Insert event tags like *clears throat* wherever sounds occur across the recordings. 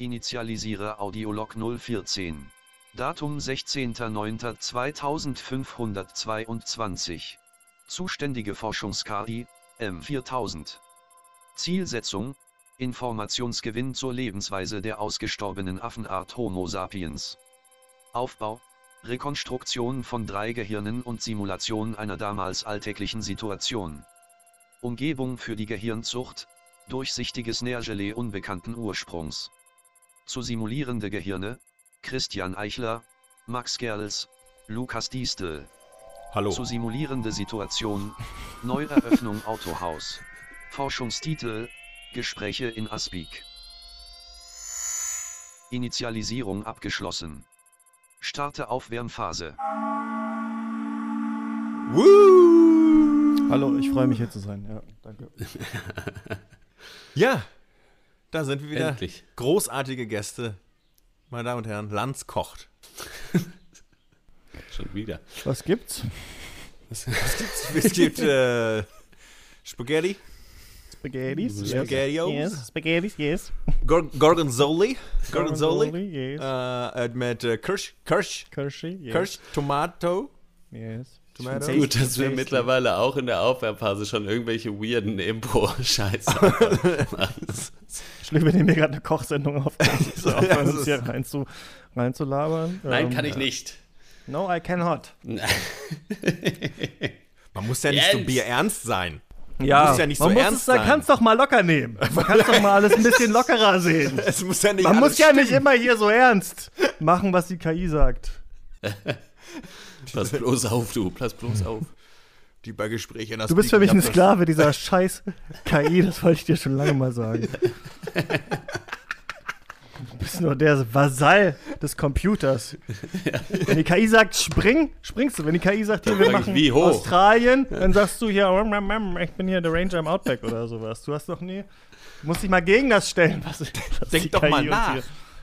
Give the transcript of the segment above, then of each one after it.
Initialisiere Audiolog 014. Datum 16.09.2522. Zuständige Forschungs-KI, M4000. Zielsetzung, Informationsgewinn zur Lebensweise der ausgestorbenen Affenart Homo sapiens. Aufbau, Rekonstruktion von drei Gehirnen und Simulation einer damals alltäglichen Situation. Umgebung für die Gehirnzucht, durchsichtiges Nährgelee unbekannten Ursprungs. Zu simulierende Gehirne, Christian Eichler, Max Gerls, Lukas Diestel. Hallo. Zu simulierende Situation, *laughs* Neueröffnung Autohaus. Forschungstitel, Gespräche in Aspik. Initialisierung abgeschlossen. Starte Aufwärmphase. Woo! Hallo, ich freue mich hier zu sein. Ja, danke. *laughs* *laughs* Ja, da sind wir wieder. Endlich. Großartige Gäste. Meine Damen und Herren, Lanz kocht. Schon wieder. Was gibt's? Es gibt, es gibt äh, Spaghetti, Spaghettis. Spaghettios. Yes. Spaghettis, yes. Gor Gorgonzoli, Gorgonzoli, yes. äh, äh, mit äh, Kirsch, Kirsch, Kirschi, yes. Kirsch, Tomato, Yes. Tomato. Tasty, Gut, dass wir tasty. mittlerweile auch in der Aufwärmphase schon irgendwelche weirden Impro-Scheiße *laughs* machen. Schlimm, wir nehmen hier gerade eine Kochsendung auf. So, *laughs* Ja, aufhören, das uns hier rein zu, rein zu labern. Nein, Ähm, kann ich nicht. No, I cannot. *laughs* Man muss ja nicht so Jens. bierernst sein. Ja, muss ja nicht man so muss ernst es, sein. kannst doch mal locker nehmen. Man kann doch mal alles ein bisschen lockerer sehen. Es muss ja nicht Man muss ja nicht stimmen. immer hier so ernst machen, was die KI sagt. Pass bloß auf, du. Pass bloß auf. Die bei Gesprächen das Du bist für mich ein Sklave dieser scheiß KI, das wollte ich dir schon lange mal sagen. *laughs* Du bist nur der Vasall des Computers. Wenn die KI sagt, spring, springst du. Wenn die KI sagt, hier, wir ich, machen wie hoch? Australien, dann sagst du hier, "Rum, rum, rum, ich bin hier der Ranger im Outback oder sowas. Du hast doch nie, du musst dich mal gegen das stellen. Was, was Denk die doch mal uns nach.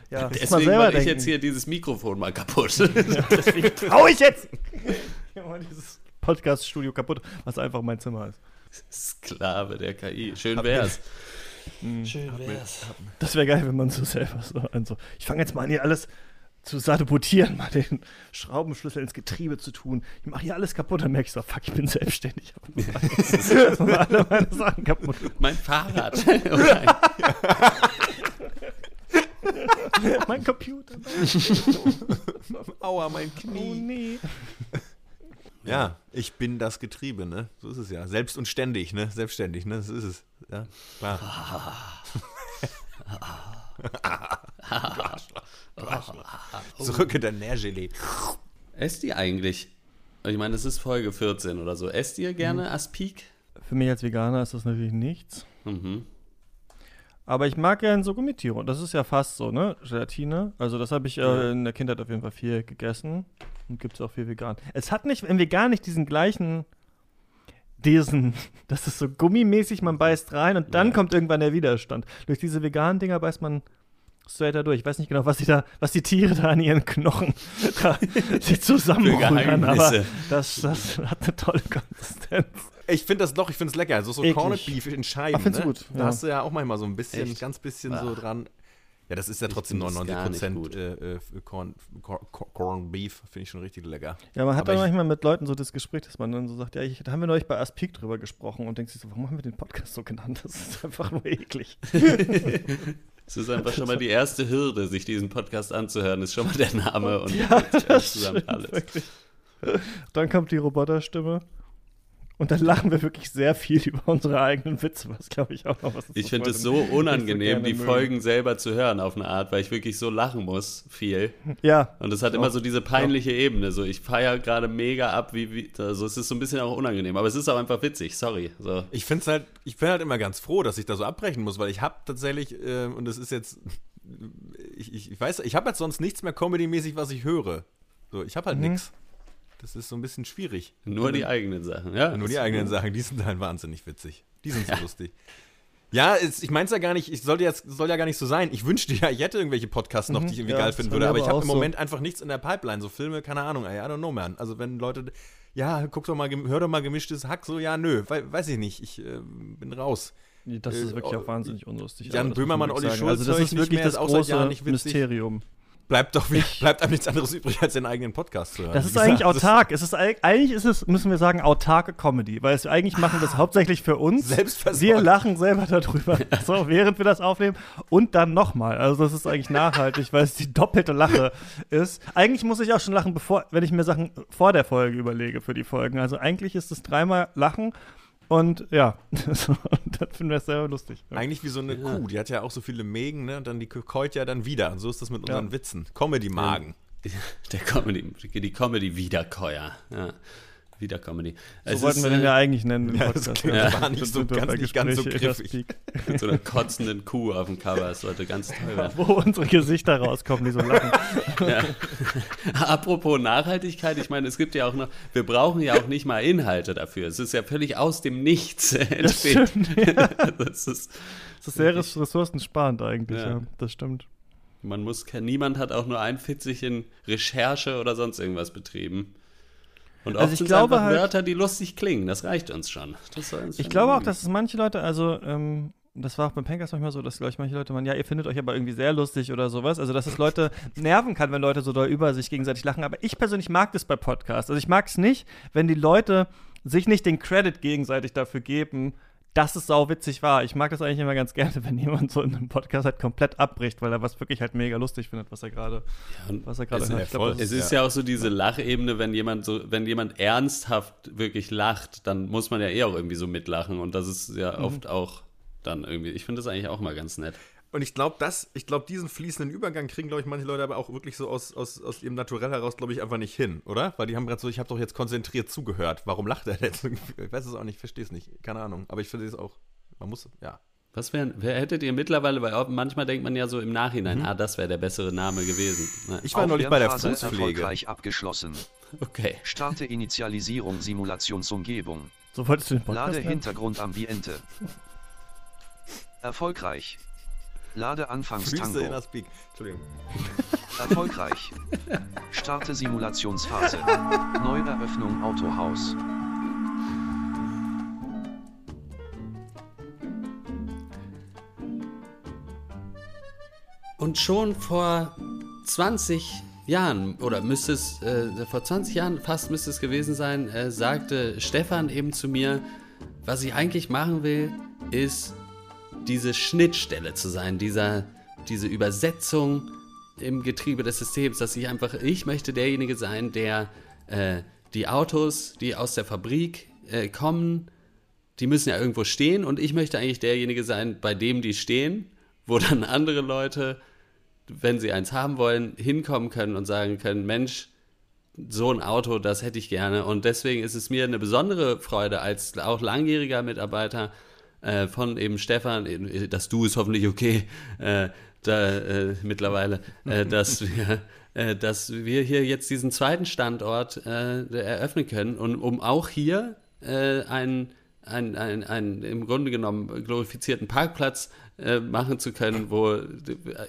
Ja, muss mal Deswegen selber mache ich denken. jetzt hier dieses Mikrofon mal kaputt. Deswegen trau ich jetzt. *laughs* Mal dieses Podcast-Studio kaputt, was einfach mein Zimmer ist. Sklave der KI. Schön wär's. Schön wär's. Das wäre geil, wenn man so selber so, also, ich fange jetzt mal an, hier alles zu sabotieren, mal den Schraubenschlüssel ins Getriebe zu tun. Ich mache hier alles kaputt, dann merke ich so, fuck, ich bin selbstständig. *laughs* Ich alle meine Sachen kaputt. Mein Fahrrad. *laughs* *laughs* mein Computer. *laughs* Aua, mein Oh Knie. nee. Ja, ich bin das Getriebe, ne? So ist es ja. Selbst und ständig, ne? Selbstständig, ne? Das ist es. Ja, klar. *laughs* Zurück in der Nährgelee. Esst ihr eigentlich? Ich meine, das ist Folge 14 oder so. Esst ihr gerne Aspik? Für mich als Veganer ist das natürlich nichts. Mhm. Aber ich mag gerne so Gummitiere. Und das ist ja fast so, ne? Gelatine. Also, das habe ich äh, in der Kindheit auf jeden Fall viel gegessen. Und gibt es auch viel vegan. Es hat nicht, im Vegan nicht diesen gleichen, diesen, *laughs* das ist so gummimäßig, man beißt rein und dann Ja. kommt irgendwann der Widerstand. Durch diese veganen Dinger beißt man straight da durch. Ich weiß nicht genau, was die da, was die Tiere da an ihren Knochen *laughs* da, sich zusammenrühren, aber das, das hat eine tolle Konsistenz. Ich finde das doch, ich finde es lecker. So, so Eklig. Corned Beef in Scheiben. Ne? gut? Da Ja. hast du ja auch manchmal so ein bisschen, Echt? ganz bisschen so Ah. dran. Ja, das ist ja trotzdem find das 99 gar nicht Prozent gut. äh, äh, Corn, Corn, Corn Beef. Finde ich schon richtig lecker. Ja, man hat Aber dann ich- manchmal mit Leuten so das Gespräch, dass man dann so sagt, ja, ich, da haben wir neulich bei Aspik drüber gesprochen und denkt sich so, warum haben wir den Podcast so genannt? Das ist einfach nur eklig. *laughs* *laughs* Es ist einfach schon mal die erste Hürde, sich diesen Podcast anzuhören, ist schon mal der Name und Ja, das zusammen alles. wirklich. Dann kommt die Roboterstimme und dann lachen wir wirklich sehr viel *laughs* über unsere eigenen Witze, was glaube ich auch noch was ist. Ich finde es so unangenehm, gerne die mögen. Folgen selber zu hören auf eine Art, weil ich wirklich so lachen muss, viel. Ja, Und es hat immer so diese peinliche Ebene. So, ich feiere gerade mega ab, wie, wie, also es ist so ein bisschen auch unangenehm, aber es ist auch einfach witzig, sorry. So. Ich finde es halt, ich bin halt immer ganz froh, dass ich da so abbrechen muss, weil ich habe tatsächlich, äh, und das ist jetzt, ich, ich, ich weiß, ich habe jetzt sonst nichts mehr Comedy-mäßig, was ich höre. So, ich habe halt Mhm. nix. Das ist so ein bisschen schwierig. Nur die eigenen Sachen, ja. Nur die eigenen Sachen, die sind halt wahnsinnig witzig. Die sind so *laughs* lustig. Ja, es, ich meine es ja gar nicht, ich sollte jetzt, soll ja gar nicht so sein. Ich wünschte ja, ich hätte irgendwelche Podcasts noch, die ich irgendwie Mhm. Ja, geil finden würde, aber ich habe im so. Moment einfach nichts in der Pipeline. So Filme, keine Ahnung, ey, I don't know, man. Also wenn Leute, ja, guck doch mal, hör doch mal gemischtes Hack, so, ja, nö, wei- weiß ich nicht, ich äh, bin raus. Das ist Äh, wirklich oh, auch wahnsinnig unlustig. Jan muss Böhmermann, man Olli. Schulz Also das ist wirklich mehr, das große. Mysterium. Bleibt doch wieder, bleibt einem nichts anderes übrig, als den eigenen Podcast zu hören. Das ist eigentlich das autark. Es ist eig- eigentlich ist es, müssen wir sagen, autarke Comedy, weil es eigentlich machen wir es hauptsächlich für uns. Wir lachen selber darüber, *laughs* so während wir das aufnehmen und dann nochmal. Also das ist eigentlich nachhaltig, weil es die doppelte Lache ist. Eigentlich muss ich auch schon lachen, bevor, wenn ich mir Sachen vor der Folge überlege für die Folgen. Also eigentlich ist es dreimal lachen und ja, *laughs* dann finden wir sehr lustig. Ja. Eigentlich wie so eine Kuh, die hat ja auch so viele Mägen, ne? Und dann die keult ja dann wieder. Und so ist das mit unseren Ja. Witzen. Comedy-Magen. *laughs* Der Comedy, die Comedy-Wiederkäuer. Ja. Wieder-Comedy. So wollten wir den ja eigentlich nennen. Ja, das Ja. gar nicht so, ganz, nicht ganz so in griffig. Mit so einer *laughs* kotzenden Kuh auf dem Cover. Das sollte ganz toll werden. Wo unsere Gesichter rauskommen, die so lachen. *laughs* Ja. *laughs* Apropos Nachhaltigkeit, ich meine, es gibt ja auch noch, wir brauchen ja auch nicht mal Inhalte dafür. Es ist ja völlig aus dem Nichts Das entsteht. stimmt, ja. Das ist, Das ist sehr res- ressourcensparend eigentlich, Ja. Das stimmt. man muss, niemand hat auch nur ein Fitzchen Recherche oder sonst irgendwas betrieben. Und oft Also ich sind glaube halt- Wörter, die lustig klingen. Das reicht uns schon. Uns Ich schon glaube auch, dass es manche Leute, also, ähm, das war auch beim Pankers manchmal so, dass, glaube ich, manche Leute meinen, ja, ihr findet euch aber irgendwie sehr lustig oder sowas. Also, dass es Leute *laughs* nerven kann, wenn Leute so doll über sich gegenseitig lachen. Aber ich persönlich mag das bei Podcasts. Also, ich mag es nicht, wenn die Leute sich nicht den Credit gegenseitig dafür geben, dass es sau witzig war. Ich mag das eigentlich immer ganz gerne, *laughs* wenn jemand so in einem Podcast halt komplett abbricht, weil er was wirklich halt mega lustig findet, was er gerade, und was er gerade ja Ich glaub, Es ist- ist ja. auch so diese Lachebene, wenn jemand so, wenn jemand ernsthaft wirklich lacht, dann muss man ja eh auch irgendwie so mitlachen und das ist Mhm. ja oft auch dann irgendwie. Ich finde das eigentlich auch mal ganz nett. Und ich glaube, das, ich glaube, diesen fließenden Übergang kriegen, glaube ich, manche Leute aber auch wirklich so aus, aus, aus ihrem Naturell heraus, glaube ich, einfach nicht hin, oder? Weil die haben gerade so, ich habe doch jetzt konzentriert zugehört. Warum lacht er denn? *laughs* Ich weiß es auch nicht, verstehe es nicht. Keine Ahnung. Aber ich finde es auch. Man muss, ja. Was wären, wer hättet ihr mittlerweile, weil manchmal denkt man ja so im Mhm. Nachhinein, ah, das wäre der bessere Name gewesen. Na, Ich war neulich bei der Fußpflege. erfolgreich abgeschlossen. *laughs* okay. Starte Initialisierung Simulationsumgebung. So wolltest du den Podcast Lade? Hintergrundambiente. *laughs* Erfolgreich. Lade Füße in das Peak. Entschuldigung. *laughs* *laughs* Erfolgreich. Starte Simulationsphase. Neueröffnung Autohaus. Und schon vor 20 Jahren, oder müsste es, äh, vor 20 Jahren fast müsste es gewesen sein, äh, sagte Stefan eben zu mir, was ich eigentlich machen will, ist diese Schnittstelle zu sein, dieser, diese Übersetzung im Getriebe des Systems, dass ich einfach, ich möchte derjenige sein, der äh, die Autos, die aus der Fabrik äh, kommen, die müssen ja irgendwo stehen und ich möchte eigentlich derjenige sein, bei dem die stehen, wo dann andere Leute, wenn sie eins haben wollen, hinkommen können und sagen können, Mensch, so ein Auto, das hätte ich gerne. Und deswegen ist es mir eine besondere Freude als auch langjähriger Mitarbeiter äh, von eben Stefan, äh, das Du ist hoffentlich okay, äh, da, äh, mittlerweile, äh, *laughs* dass wir äh, dass wir hier jetzt diesen zweiten Standort eröffnen können und um auch hier einen ein, ein, ein im Grunde genommen glorifizierten Parkplatz machen zu können, wo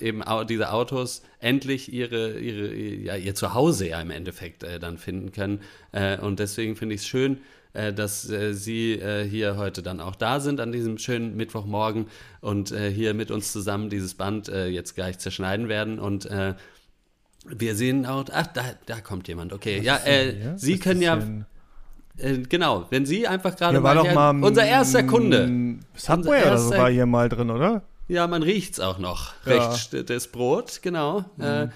eben diese Autos endlich ihre, ihre, ja, ihr Zuhause ja im Endeffekt äh, dann finden können. Äh, und deswegen finde ich es schön, dass äh, Sie äh, hier heute dann auch da sind an diesem schönen Mittwochmorgen und äh, hier mit uns zusammen dieses Band äh, jetzt gleich zerschneiden werden. Und äh, wir sehen auch, ach, da, da kommt jemand. Okay, ja, äh, Ja, Sie was können ja, denn? äh, genau, wenn Sie einfach gerade doch hier- mal unser erster Kunde. Subway oder so war hier mal drin, oder? Ja, man riecht's auch noch. Ja. Recht, st- das Brot, genau. Äh,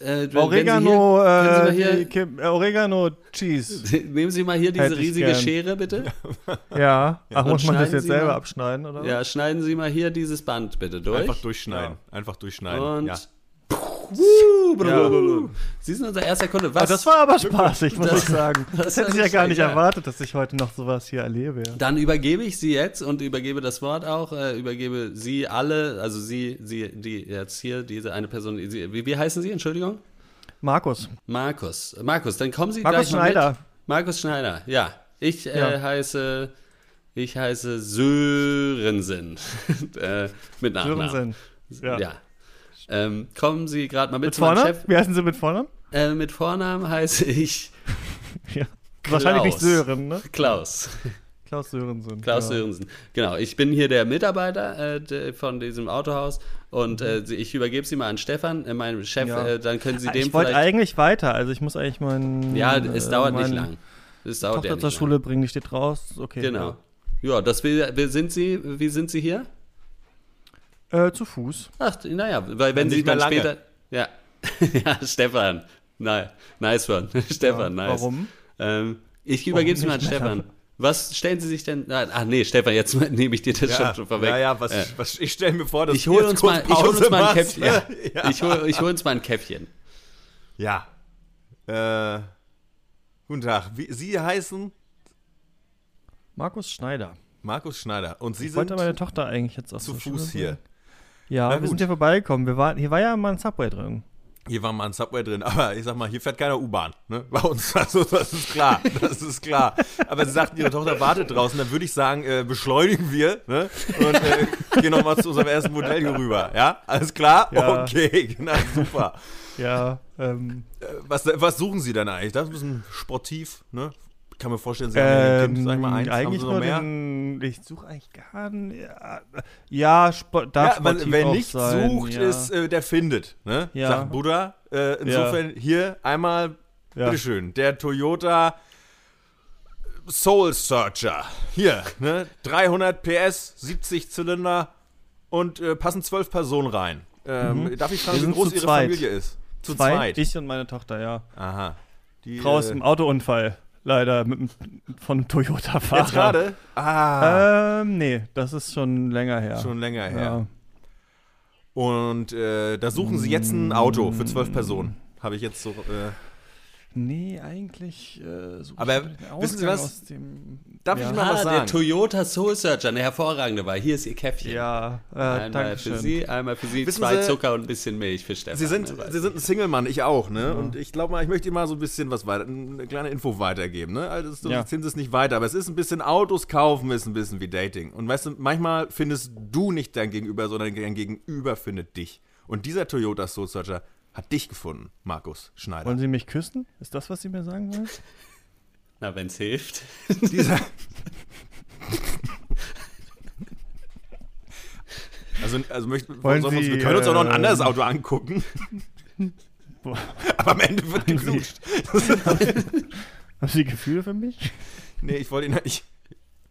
äh, Oregano, äh, hier, Kim- äh, Oregano Cheese. können Sie mal hier, nehmen Sie mal hier diese riesige gern. Schere, bitte. *laughs* Ja. Ach, Und muss man das jetzt Sie selber mal- abschneiden, oder? Ja, schneiden Sie mal hier dieses Band bitte durch. Einfach durchschneiden. Einfach durchschneiden. Und ja. Blablabla. Sie sind unser erster Kunde. Was? Ah, das war aber spaßig, muss Das- ich sagen. das Das, hätte ich ja gar nicht ja. erwartet, dass ich heute noch sowas hier erlebe. Ja. Dann übergebe ich Sie jetzt und übergebe das Wort auch, äh, übergebe Sie alle, also Sie, Sie, die jetzt hier, diese eine Person, Sie, wie, wie heißen Sie, Entschuldigung? Markus. Markus. Markus, dann kommen Sie Markus gleich mal Schneider. Mit. Markus Schneider, ja. Ich äh, Ja. heiße, ich heiße Sörensen. *laughs* äh, mit Nachnamen. Sörensen. Ja. Ja. Ähm, kommen Sie gerade mal mit, Mit zu Vornamen? Chef. Wie heißen Sie mit Vornamen? Äh, mit Vornamen heiße ich *laughs* Ja. Wahrscheinlich nicht Klaus. Sören, ne? Klaus. Klaus Sörensen. Klaus ja. Sörensen. Genau, ich bin hier der Mitarbeiter äh, von diesem Autohaus und äh, ich übergebe Sie mal an Stefan, äh, meinem Chef. Ja. Äh, dann können Sie Ah, dem Ich wollte eigentlich weiter, also ich muss eigentlich meinen. Ja, es äh, dauert nicht lang. Es dauert Tochter ja nicht zur lang. Schule bringen, die steht raus. Okay. Genau. Ja, das will, will, sind Sie, wie sind Sie hier? Äh, zu Fuß. Ach, naja, weil wenn mehr dann lange. später. Ja. *laughs* ja, Stefan. Nein, nice one. *laughs* Stefan, Ja, nice. Warum? Ähm, ich übergebe es mal an Stefan. Was stellen Sie sich denn. Ah, Ach nee, Stefan, jetzt *laughs* nehme ich dir das Ja, schon vorweg. ja, ja, was, Äh, was ich stelle mir vor, dass ich du hole uns, kurz mal, ich hol uns mal ein machst. Käffchen. Ja. ja. Ich hole ich hol uns mal ein Käffchen. Ja. Äh, guten Tag. Wie, Sie heißen Markus Schneider. Markus Schneider und Sie Ich wollte sind meine Tochter eigentlich jetzt aus zu Fuß hier. Ja, Na wir sind hier vorbeigekommen. Wir waren, hier war ja mal ein Subway drin. Hier war mal ein Subway drin, aber ich sag mal, hier fährt keiner U-Bahn, ne? *laughs* Bei uns, also das ist klar, das ist klar. Aber Sie sagten, Ihre Tochter wartet draußen, dann würde ich sagen, äh, beschleunigen wir, ne? Und äh, gehen nochmal zu unserem ersten Modell hier rüber, ja? Alles klar? Ja. Okay, *laughs* genau, super. Ja, ähm, Äh, Was, was suchen Sie denn eigentlich? Das ist ein bisschen sportiv, ne? Ich kann mir vorstellen, Sie haben ja ähm Kind, sag ich mal, eins, haben eigentlich noch nur mehr? den, ich suche eigentlich gar nicht, ja, ja Spo Ja, darf man, sportiv wer nicht sein, sucht, ja. ist, äh, der findet, ne? Ja. Sagt Buddha. Äh, insofern hier einmal, Ja. bitteschön, der Toyota Soul Searcher. Hier, ne? 300 PS, 70 Zylinder und äh, passen zwölf Personen rein. Ähm, Darf ich fragen, Mhm. Wie groß Ihre zweit. Familie ist? Zu Zwei, zweit. ich und meine Tochter, ja. Aha. Die, Frau ist äh, im Autounfall, leider, mit, von einem Toyota-Fahrer. Jetzt gerade? Ah, Ähm, nee, das ist schon länger her. schon länger her. Ja. Und äh, da suchen Sie jetzt ein Auto für zwölf Personen. Habe ich jetzt so. Äh, Nee, eigentlich äh, suche Aber wissen Sie was? dem. Darf ja. ich mal was Ah, der sagen? Toyota Soul Searcher, eine hervorragende Wahl. Hier ist Ihr Käffchen. Ja, äh, Einmal danke für schön. Sie, einmal für Sie, Wissen zwei Sie- Zucker und ein bisschen Milch für Stefan. Sie sind, Aber- Sie sind ein Single-Mann, ich auch, ne? Und ich glaube mal, ich möchte Ihnen mal so ein bisschen was weiter, eine kleine Info weitergeben, ne? Also, Ja. ja. sind es nicht weiter, aber es ist ein bisschen Autos kaufen, ist ein bisschen wie Dating. Und weißt du, manchmal findest du nicht dein Gegenüber, sondern dein Gegenüber findet dich. Und dieser Toyota Soul Searcher hat dich gefunden, Markus Schneider. Wollen Sie mich küssen? Ist das, was Sie mir sagen wollen? *laughs* Na, wenn's hilft. Dieser. *laughs* Also, also möchten, Wollen sollen wir, uns, wir Sie, können uns auch noch ein ähm, anderes Auto angucken. *laughs* Boah. Aber am Ende wird geknutscht. Haben Sie Gefühle für mich? Nee, ich wollte ihn halt nicht.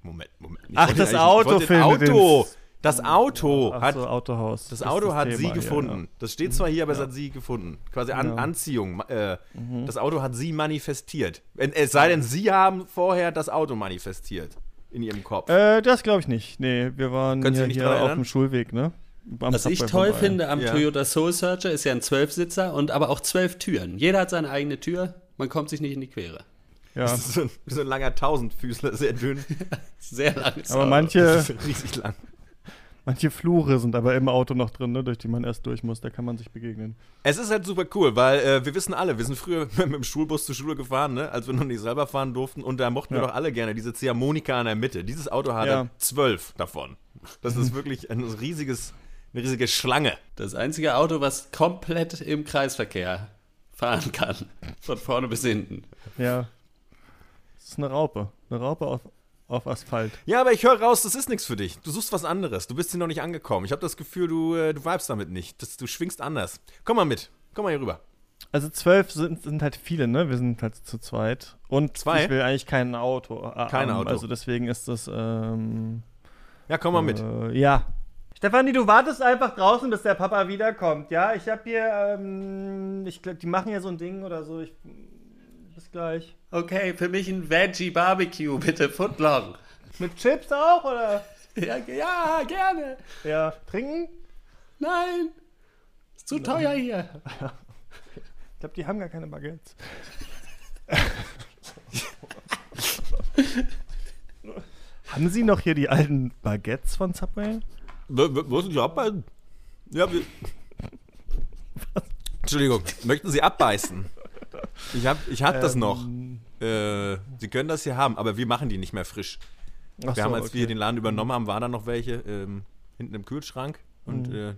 Moment, Moment. Ich Ach, das Auto ich findet Auto. Das Auto Ach hat. so, Autohaus. Das Auto hat Thema sie hier, gefunden. Das steht zwar hier, aber es hat sie gefunden. Quasi An Ja. Mhm. Anziehung. Äh, Das Auto hat sie manifestiert. Es sei denn, sie haben vorher das Auto manifestiert. In ihrem Kopf. Ja. Äh, das glaube ich nicht. Nee, wir waren ja hier auf dem Schulweg, ne? Am Was ich toll vorbei. finde am Ja. Toyota Soul Searcher ist ja ein Zwölfsitzer und aber auch zwölf Türen. Jeder hat seine eigene Tür. Man kommt sich nicht in die Quere. Ja. Das ist so ein, so ein langer Tausendfüßler, sehr dünn. *laughs* Sehr langes Aber manche, Das *laughs* ist riesig lang. Manche Flure sind aber im Auto noch drin, ne, durch die man erst durch muss. Da kann man sich begegnen. Es ist halt super cool, weil äh, wir wissen alle, wir sind früher *laughs* mit dem Schulbus zur Schule gefahren, ne, als wir noch nicht selber fahren durften. Und da mochten wir Ja. doch alle gerne diese Ziehharmonika in der Mitte. Dieses Auto hatte Ja. zwölf davon. Das ist wirklich ein riesiges, eine riesige Schlange. Das einzige Auto, was komplett im Kreisverkehr fahren kann. Von vorne bis hinten. Ja. Das ist eine Raupe. Eine Raupe auf, auf Asphalt. Ja, aber ich höre raus, das ist nichts für dich. Du suchst was anderes. Du bist hier noch nicht angekommen. Ich habe das Gefühl, du, äh, du vibest damit nicht. Das, du schwingst anders. Komm mal mit. Komm mal hier rüber. Also zwölf sind, sind halt viele, ne? Wir sind halt zu zweit. Und Zwei? ich will eigentlich kein Auto. äh, Kein Auto. Also deswegen ist das, ähm, Ja, komm mal mit. Äh, ja. Stefanie, du wartest einfach draußen, bis der Papa wiederkommt, ja? Ich hab hier, ähm, ich glaub, die machen ja so ein Ding oder so. Ich, bis gleich. Okay, für mich ein Veggie Barbecue, bitte, Footlong. Mit Chips auch, oder? Ja, ja, gerne. Ja. Trinken? Nein. Ist zu teuer hier. Ich glaube, die haben gar keine Baguettes. *laughs* haben Sie noch hier die alten Baguettes von Subway? Wo sind Sie abbeißen? Ja, wir. *laughs* Entschuldigung, möchten Sie abbeißen? Ich hab, ich hab das noch. Ähm, Äh, Sie können das hier haben, aber wir machen die nicht mehr frisch. ach wir haben, so, als okay. wir den Laden übernommen haben, waren da noch welche ähm, hinten im Kühlschrank und Mhm. äh,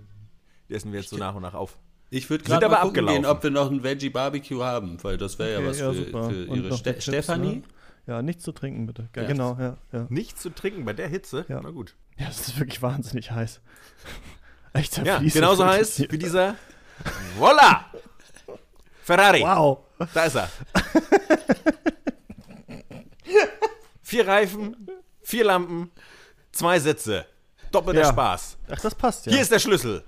die essen wir jetzt so nach und nach auf. Ich würde gerade aber mal gucken abgelaufen. gehen, ob wir noch ein Veggie Barbecue haben, weil das wäre ja Okay, was ja, für, super. für Und ihre Ste Chips, Stefanie. ne? Ja, nichts zu trinken, bitte. Ja, Ja. Genau, ja, ja. Nichts zu trinken bei der Hitze? Ja. Na gut. Ja, es ist wirklich wahnsinnig heiß. *laughs* Ich Ja, genauso heiß wie dieser. Voila! *laughs* Ferrari. Wow. Da ist er. vier Reifen, vier Lampen, zwei Sitze. Doppelter Ja. Spaß. Ach, das passt ja. Hier ist der Schlüssel.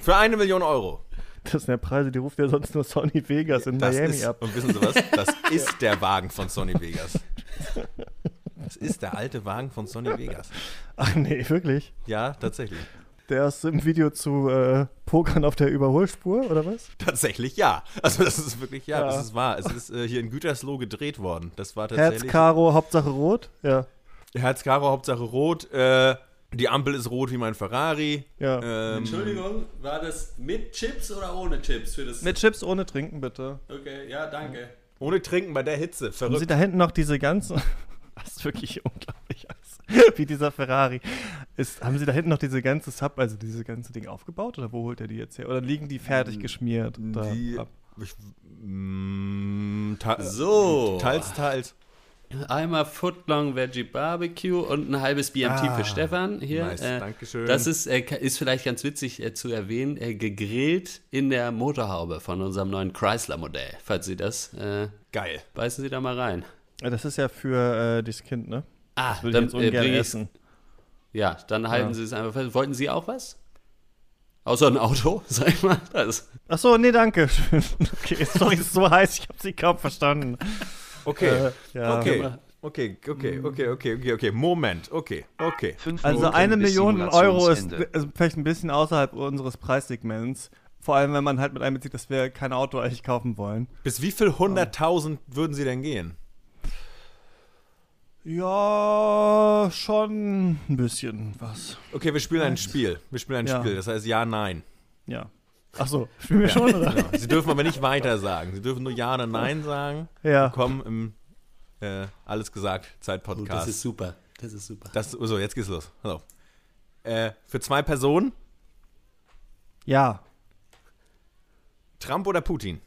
Für eine Million Euro. das sind ja Preise, die ruft ja sonst nur Sony Vegas in Das Miami ist, ab. Und wissen Sie was? Das ist der Wagen von Sony Vegas. Das ist der alte Wagen von Sony Vegas. Ach nee, wirklich? Ja, tatsächlich. Der ist im Video zu äh, Pokern auf der Überholspur, oder was? Tatsächlich ja. Also das ist wirklich, ja, Ja. das ist wahr. Es ist äh, hier in Gütersloh gedreht worden. Das war tatsächlich. Herz, Karo, Hauptsache Rot? Ja. Herz Karo, Hauptsache rot. Äh, die Ampel ist rot wie mein Ferrari. ja. Ähm, Entschuldigung, war das mit Chips oder ohne Chips für das? Mit Chips ohne Trinken, bitte. Okay, ja, danke. ohne Trinken bei der Hitze. Haben Sie Verrückt. da hinten noch diese ganzen. *laughs* Das ist wirklich unglaublich aus. Wie dieser Ferrari. Ist, haben Sie da hinten noch diese ganze Sub, also diese ganze Ding aufgebaut oder wo holt er die jetzt her? Oder liegen die fertig geschmiert? da Die, ab? ich, mm, ta- So. Teils, teils. Einmal Footlong Veggie Barbecue und ein halbes BMT Ah, für Stefan hier. nice, äh, Dankeschön. Das ist, äh, ist vielleicht ganz witzig äh, zu erwähnen, äh, gegrillt in der Motorhaube von unserem neuen Chrysler-Modell. Falls Sie das, äh, Geil. beißen Sie da mal rein. Das ist ja für äh, dieses Kind, ne? Ah, Das würde ich dann jetzt äh, ungern bring essen. Ja, dann halten Ja. Sie es einfach fest. Wollten Sie auch was? Außer ein Auto, *laughs* sag ich mal. Das. Ach so, nee, danke. *laughs* Okay, sorry, es ist so heiß, ich habe Sie kaum verstanden. Okay. Äh, ja. Okay. Okay, okay, okay, okay, okay, okay. Moment. Okay, okay. Also eine Million Euro ist Simulationsende. also vielleicht ein bisschen außerhalb unseres Preissegments. Vor allem, wenn man halt mit einbezieht, dass wir kein Auto eigentlich kaufen wollen. Bis wie viel hunderttausend würden Sie denn gehen? Ja, schon ein bisschen was. Okay, wir spielen ein Spiel. Wir spielen ein Ja. Spiel. Das heißt ja, nein. Ja. Ach so, spielen wir schon, oder? Genau. Sie dürfen aber nicht weiter sagen. Sie dürfen nur ja oder nein sagen. Ja. Kommen im äh, Alles gesagt Oh, Zeit-Podcast. das ist super. Das ist super. Das, so, jetzt geht's los. Auf. Äh, für zwei Personen, Ja. Trump oder Putin?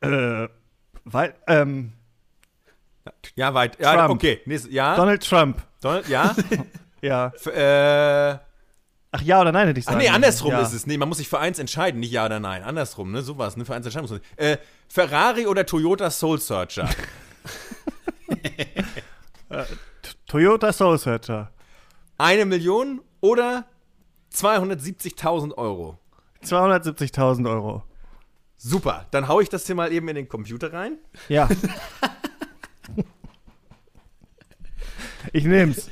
Äh, weil, ähm, Ja, weit. Ja, Trump. okay. Nächste, ja. Donald Trump. Donald, ja. *laughs* Ja. F äh, Ach ja oder nein, hätte ich ach sagen nee, andersrum ja. ist es. Nee, man muss sich für eins entscheiden, nicht ja oder nein. Andersrum, ne? So was, ne? Für eins entscheiden muss man. Äh, Ferrari oder Toyota Soul Searcher? *laughs* *laughs* Toyota Soul Searcher. Eine Million oder 270.000 Euro? 270.000 Euro. Super, dann hau ich das hier mal eben in den Computer rein. Ja. *laughs* ich nehm's.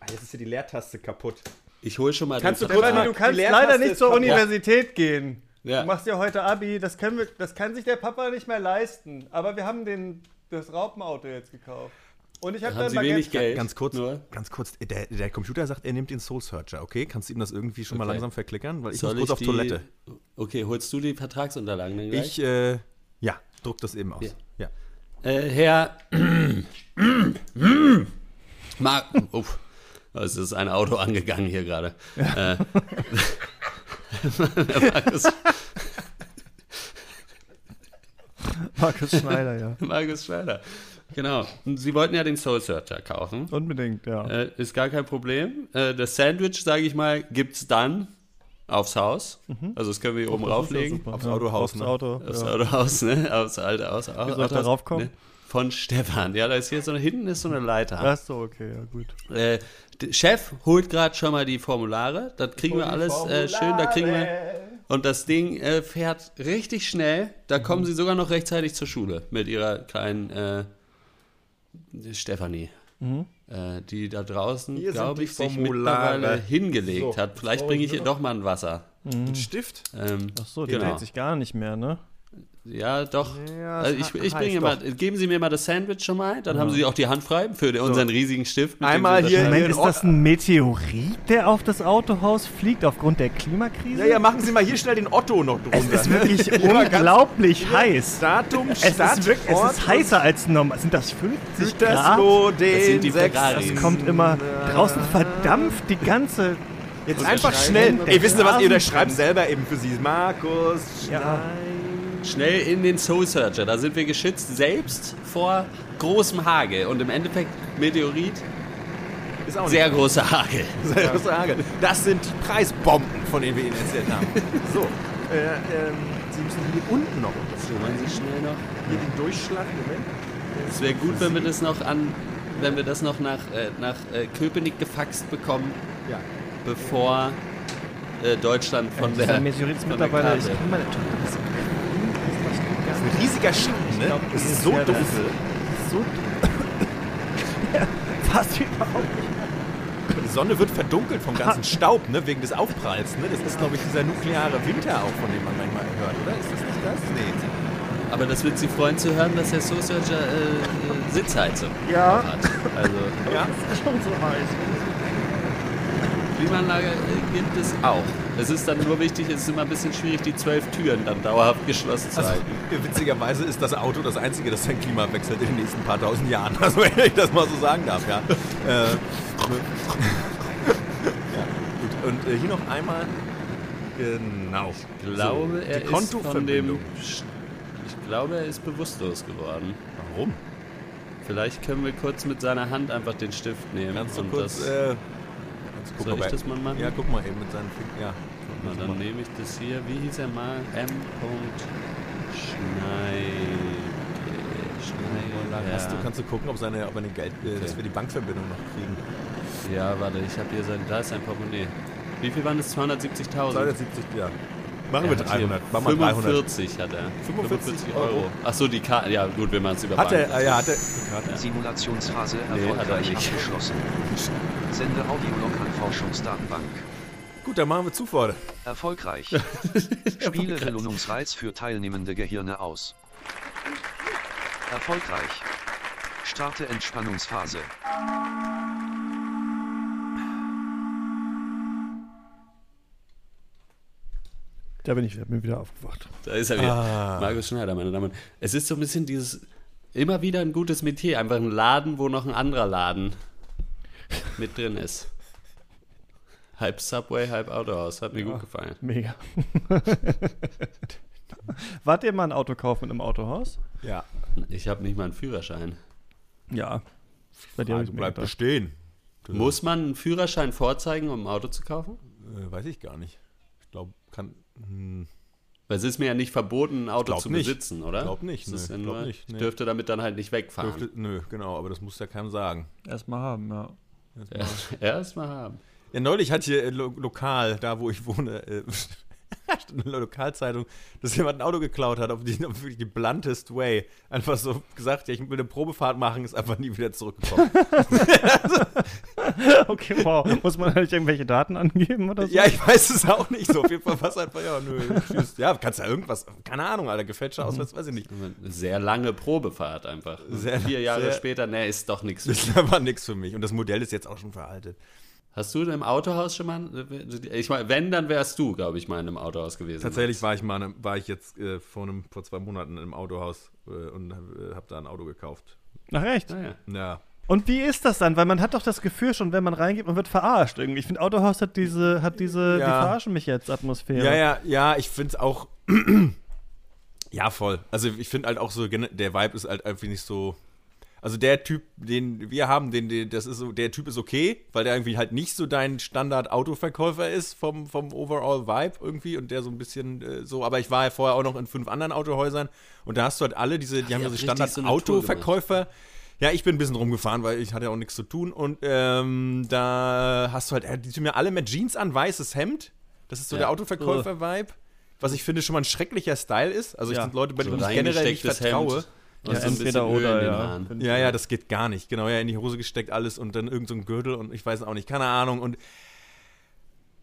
Ah, *laughs* jetzt ist hier die Leertaste kaputt. Ich hole schon mal Kannst den du mal- du kannst leider nicht zur kaputt. Universität gehen. Ja. Du machst ja heute Abi, das, können wir, das kann sich der Papa nicht mehr leisten. Aber wir haben den, das Raupenauto jetzt gekauft. Und ich habe dann Sie mal wenig Geld? Ganz kurz, Nur? ganz kurz. Der, der Computer sagt, er nimmt den Soul Searcher, okay? Kannst du ihm das irgendwie schon mal Okay. langsam verklickern? Weil ich Soll muss kurz auf die- Toilette. Okay, holst du die Vertragsunterlagen dann gleich? Ich, äh, ja, druck das eben aus. Ja. Ja. Äh, Herr. *clears throat* Mark. Uff. Es ist ein Auto angegangen hier gerade. Äh, *laughs* Markus, Markus Schneider, ja. *laughs* Markus Schneider. Genau. Und Sie wollten ja den Soul Searcher kaufen. Unbedingt, ja. Äh, ist gar kein Problem. Äh, das Sandwich, sage ich mal, gibt's dann aufs Haus. Also das können wir hier oben ist ja rauflegen. super. Aufs Ja, Autohaus, Aufs ne? Auto. Aufs ja. Autohaus, ne? Aufs alte Haus. Wie ich da raufkommen? Von Stefan. Ja, da ist hier so hinten ist so eine Leiter. Ach so, okay, ja, gut. Äh, Chef holt gerade schon mal die Formulare. Das kriegen wir alles äh, schön. Da kriegen wir. Und das Ding äh, fährt richtig schnell. Da Mhm. kommen sie sogar noch rechtzeitig zur Schule mit ihrer kleinen äh, Stefanie. Äh, die da draußen, Mhm. Glaube ich, sich Formulare. mittlerweile hingelegt So, hat. Vielleicht bringe ich ihr doch mal ein Wasser. Ein Stift? Ähm, Ach so, die Genau. dreht sich gar nicht mehr, ne? Ja, doch. Ja, also es ich, ich bringe mal, geben Sie mir mal das Sandwich schon mal, dann haben Sie auch die Hand frei für den- unseren riesigen Stift. Einmal hier-. Moment, ist das ein Meteorit, der auf das Autohaus fliegt aufgrund der Klimakrise? Ja, ja, machen Sie mal hier schnell den Otto noch drunter. Es ist ne? wirklich *laughs* unglaublich heiß. Datum, Es Stadt, ist wirklich, es Ort ist heißer als normal. Sind das 50 Grad? Das sind die Ferraris. Das kommt immer draußen verdampft die ganze. Jetzt einfach schnell. Ey, wissen Sie was? Ihr unterschreibt selber eben für Sie. Markus Ja. Schnell in den Soul Searcher. Da sind wir geschützt, selbst vor großem Hagel. Und im Endeffekt Meteorit, Ist auch *laughs* sehr großer Hagel. Sehr große Hagel. Das sind die Preisbomben, von denen wir Ihnen erzählt haben. So, äh, ähm, Sie müssen hier unten noch So, wollen Sie schnell noch? Hier den Durchschlag, Moment. Es wäre gut, wenn wir das noch an, wenn wir das noch nach, äh, nach äh, Köpenick gefaxt bekommen, Ja. bevor äh, Deutschland von Dieser der, Meteorit mittlerweile, ich kann meine Tochter das Das ist ein riesiger Schatten, ne? glaub, ist so dunkel. so *laughs* ja, fast überhaupt nicht. Die Sonne wird verdunkelt vom ganzen Staub, ne? Wegen des Aufpralls, ne? Das ist, glaube ich, dieser nukleare Winter auch, von dem man manchmal hört, oder? Ist das nicht das? Nee. Aber das wird Sie freuen zu hören, dass der Soul Searcher äh, äh, Sitzheizung Ja. hat. Also Ja. *laughs* Das ist schon so heiß. Klimaanlage äh, gibt es auch. Es ist dann nur wichtig, es ist immer ein bisschen schwierig, die zwölf Türen dann dauerhaft geschlossen zu Also, halten. witzigerweise ist das Auto das einzige, das sein Klima wechselt in den nächsten paar tausend Jahren. *laughs* Also, wenn ich das mal so sagen darf, ja. äh, *laughs* ja gut. Und äh, hier noch einmal. Genau. Ich glaube, So, er die ist von dem. Ich glaube, er ist bewusstlos geworden. Warum? Vielleicht können wir kurz mit seiner Hand einfach den Stift nehmen. Kannst du und kurz. das, äh, kannst du soll ob ich das mal machen? Ja, guck mal eben mit seinen Fingern. Ja. Na, dann nehme ich das hier. Wie hieß er mal? M. Schneider. Hast du, kannst du gucken, ob, seine, ob er eine Geld, äh, dass Okay. wir die Bankverbindung noch kriegen. Ja, warte, ich habe hier sein. Da ist sein Portemonnaie. Wie viel waren es? 270.000? 270, ja. Machen wir hat hier 300. Machen wir 300. 45 hat er. 45 Euro. Achso, die Karte. Ja, gut, wir machen es über Hat er, ja, hat er. Karte. Simulationsphase Nee, hat er erfolgreich nicht. abgeschlossen. Sende Audiolog an Forschungsdatenbank. Gut, dann machen wir Zufahrt. Erfolgreich. *laughs* Spiele Belohnungsreiz für teilnehmende Gehirne aus. Erfolgreich. Starte Entspannungsphase. Da bin ich wieder, bin wieder aufgewacht. Da ist er wieder. Ah. Markus Schneider, meine Damen und Herren. Es ist so ein bisschen dieses, immer wieder ein gutes Metier. Einfach ein Laden, wo noch ein anderer Laden mit drin ist. Halb Subway, halb Autohaus. Hat mir gut gefallen. Mega. *laughs* Wart ihr mal ein Auto kaufen in einem Autohaus? Ja. Ich habe nicht mal einen Führerschein. Ja. Bei dir ich mir bleibt bestehen. Das, Muss man einen Führerschein vorzeigen, um ein Auto zu kaufen? Äh, weiß ich gar nicht. Ich glaube, kann. Hm, Weil es ist mir ja nicht verboten, ein Auto zu nicht. besitzen, oder? Glaub nicht, Das ist nö, ja glaub nicht, Ich dürfte damit dann halt nicht wegfahren. dürfte, nö, genau, aber das muss ja keinem sagen. Erstmal haben, ja. *laughs* Erst- Erstmal haben. Ja, neulich hat hier äh, lo lokal, da wo ich wohne, äh, *laughs* eine Lokalzeitung, dass jemand ein Auto geklaut hat, auf die auf wirklich die bluntest way. Einfach so gesagt, ja, ich will eine Probefahrt machen, ist einfach nie wieder zurückgekommen. *laughs* Okay, wow. Muss man halt irgendwelche Daten angeben oder so? ja, ich weiß es auch nicht so. Auf jeden Fall war es einfach, ja, nö, tschüss. Ja, kannst ja irgendwas, keine Ahnung, Alter, gefälschter Ausweis, weiß ich nicht. Sehr lange Probefahrt einfach. Sehr- Vier Jahre sehr- später, ne, ist doch nichts. *laughs* Das ist aber nichts für mich. Und das Modell ist jetzt auch schon veraltet. Hast du im Autohaus schon mal? Ich meine, wenn, dann wärst du, glaube ich, mal in einem Autohaus gewesen. Tatsächlich war ich mal, ne- war ich jetzt äh, vor, einem, vor zwei Monaten im Autohaus äh, und äh, habe da ein Auto gekauft. Ach echt? Naja. Ja. Und wie ist das dann? Weil man hat doch das Gefühl schon, wenn man reingeht, man wird verarscht irgendwie. Ich finde, Autohaus hat diese, hat diese, Ja. die verarschen mich jetzt Atmosphäre. Ja, ja, ja, ich finde es auch. *clears throat* ja, voll. Also ich finde halt auch so, der Vibe ist halt einfach nicht so. Also der Typ, den wir haben, den, den, das ist so, der Typ ist okay, weil der irgendwie halt nicht so dein Standard-Autoverkäufer ist vom, vom Overall-Vibe irgendwie und der so ein bisschen äh, so, aber ich war ja vorher auch noch in fünf anderen Autohäusern und da hast du halt alle diese, die haben ihr diese so Standard-Autoverkäufer. Ja, ich bin ein bisschen rumgefahren, weil ich hatte ja auch nichts zu tun und ähm, da hast du halt, die tun mir alle mit Jeans an, weißes Hemd. Das ist so Ja. der Autoverkäufer-Vibe. Was ich finde schon mal ein schrecklicher Style ist. Also ich Ja. sind Leute, bei So denen ich generell nicht vertraue. Hemd Ja, so entweder oder, den ja. Ja, ja, das geht gar nicht. Genau, ja, in die Hose gesteckt alles und dann irgend so ein Gürtel und ich weiß auch nicht, keine Ahnung. Und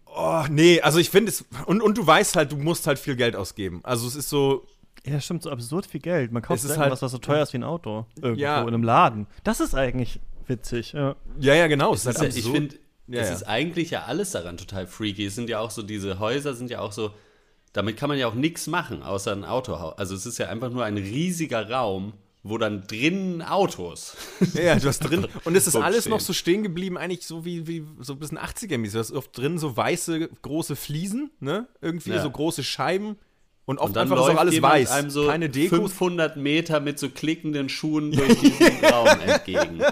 oh, nee, also ich finde es und, und du weißt halt, du musst halt viel Geld ausgeben. Also es ist so, Ja, stimmt, so absurd viel Geld. Man kauft Es selten halt- was, was so teuer ist wie ein Auto. Irgendwo Ja. in einem Laden. Das ist eigentlich witzig. Ja. ja, ja, genau. Es Das ist halt ist ja, ich absurd. finde, Ja, es ja. ist eigentlich ja alles daran total freaky. Es sind ja auch so, diese Häuser sind ja auch so, damit kann man ja auch nichts machen, außer ein Autohaus. Also es ist ja einfach nur ein riesiger Raum, wo dann drinnen Autos. Ja, du hast drin. *laughs* Und es ist alles noch so stehen geblieben, eigentlich so wie, wie so ein bisschen 80er-mäßig. Du hast oft drin so weiße, große Fliesen, ne? Irgendwie Ja. so große Scheiben Und oft Und dann einfach ist auch läuft alles weiß. einem so Keine Deko. 500 Meter mit so klickenden Schuhen *laughs* durch diesen Raum entgegen. *laughs*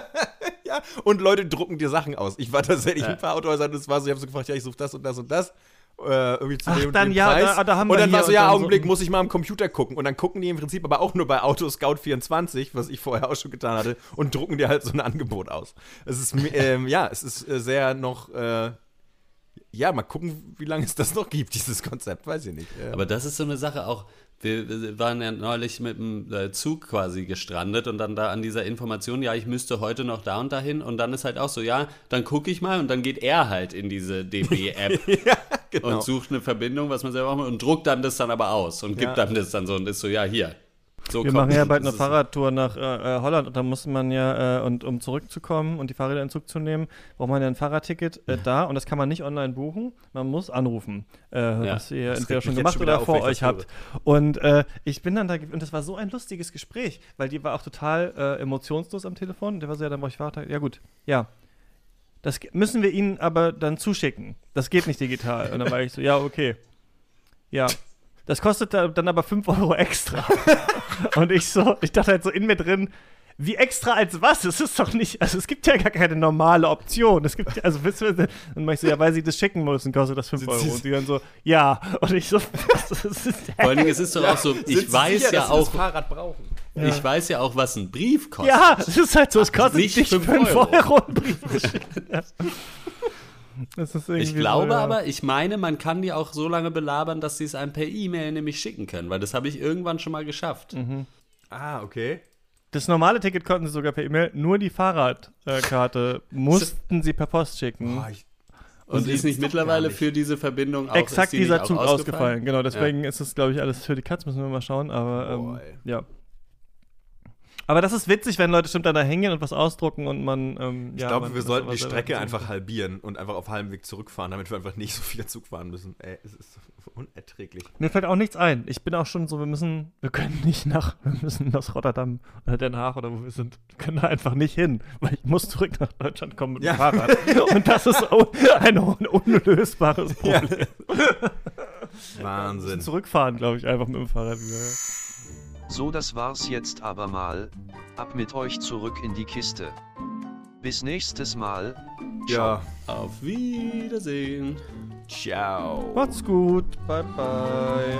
Ja, und Leute drucken dir Sachen aus. Ich war tatsächlich Ja. in ein paar Autohäusern, das war so, ich habe so gefragt, ja, ich suche das und das und das. Äh, irgendwie zu Ach, dem und dann dem ja, Preis. da- da haben und wir dann war so, und ja, dann so- Augenblick, muss ich mal am Computer gucken. Und dann gucken die im Prinzip aber auch nur bei Autoscout24, was ich vorher auch schon getan hatte, und drucken dir halt so ein Angebot aus. Es ist, ähm, ja, es ist äh, sehr noch, äh, ja, mal gucken, wie lange es das noch gibt, dieses Konzept, weiß ich nicht. Äh, Aber das ist so eine Sache auch. Wir, wir waren ja neulich mit dem äh, Zug quasi gestrandet und dann da an dieser Information, ja, ich müsste heute noch da und dahin und dann ist halt auch so, ja, dann gucke ich mal und dann geht er halt in diese DB-App *laughs* *laughs* genau. und sucht eine Verbindung, was man selber machen will und druckt dann das dann aber aus und gibt Ja. dann das dann so und ist so, ja, hier. So Wir machen ja bald *laughs* eine Fahrradtour nach äh, äh, Holland und da muss man ja, äh, und um zurückzukommen und die Fahrräder in Zug zu nehmen, braucht man ja ein Fahrradticket äh, da und das kann man nicht online buchen. Man muss anrufen, äh, was ihr Das entweder schon gemacht schon oder auf, vor euch habt. Und äh, ich bin dann da, und das war so ein lustiges Gespräch, weil die war auch total emotionslos am Telefon. Und der war so, ja, dann brauche ich Fahrrad. Ja, gut, ja. Das müssen wir ihnen aber dann zuschicken. Das geht nicht digital. Und dann war ich so, ja, okay. Ja. Das kostet da- dann aber 5 Euro extra. *laughs* Und ich so, ich dachte halt so in mir drin, wie extra als was? Es ist doch nicht, also es gibt ja gar keine normale Option. Es gibt ja, also wisst ihr, dann mach ich so, ja, weil sie das schicken müssen, kostet das 5 Sind Euro. Sie- Und die dann so, ja. Und ich so, *laughs* was ist das? Vor allen Dingen, es ist doch auch so, ich weiß sicher, ja dass Sie das auch, Fahrrad brauchen. Ich weiß ja auch, was ein Brief kostet. Ja, es ist halt so, es kostet nicht nicht 5 fünf Euro, Euro. einen Brief. *laughs* Ja. Das ist irgendwie Ich glaube so, ja. aber, ich meine, man kann die auch so lange belabern, dass sie es einem per E-Mail nämlich schicken können, weil das habe ich irgendwann schon mal geschafft. Mhm. Ah, okay. Das normale Ticket konnten sie sogar per E-Mail, nur die Fahrradkarte *laughs* mussten sie per Post schicken. Boah, ich, Und die ist nicht mittlerweile nicht. für diese Verbindung auch Exakt ist die dieser auch Zug ausgefallen. Genau, deswegen ist es, glaube ich, alles für die Katz, müssen wir mal schauen. Aber ähm, ja. Aber das ist witzig, wenn Leute stimmt da hängen und was ausdrucken und man. Ähm, Ich ja, glaube, man wir sollten die Strecke einfach halbieren und einfach auf halbem Weg zurückfahren, damit wir einfach nicht so viel Zug fahren müssen. Ey, es ist so unerträglich. Mir fällt auch nichts ein. Ich bin auch schon so, wir müssen, wir können nicht nach, *laughs* wir müssen aus Rotterdam oder Den Haag oder wo wir sind, wir können da einfach nicht hin, weil ich muss zurück nach Deutschland kommen mit Ja. dem Fahrrad. *laughs* Und das ist ein un unlösbares Problem. Wahnsinn. Zurückfahren, glaube ich, einfach mit dem Fahrrad wieder. So das war's jetzt aber mal. Ab mit euch zurück in die Kiste. Bis nächstes Mal. Ja, Auf Wiedersehen. ciao. Macht's gut. Bye, bye.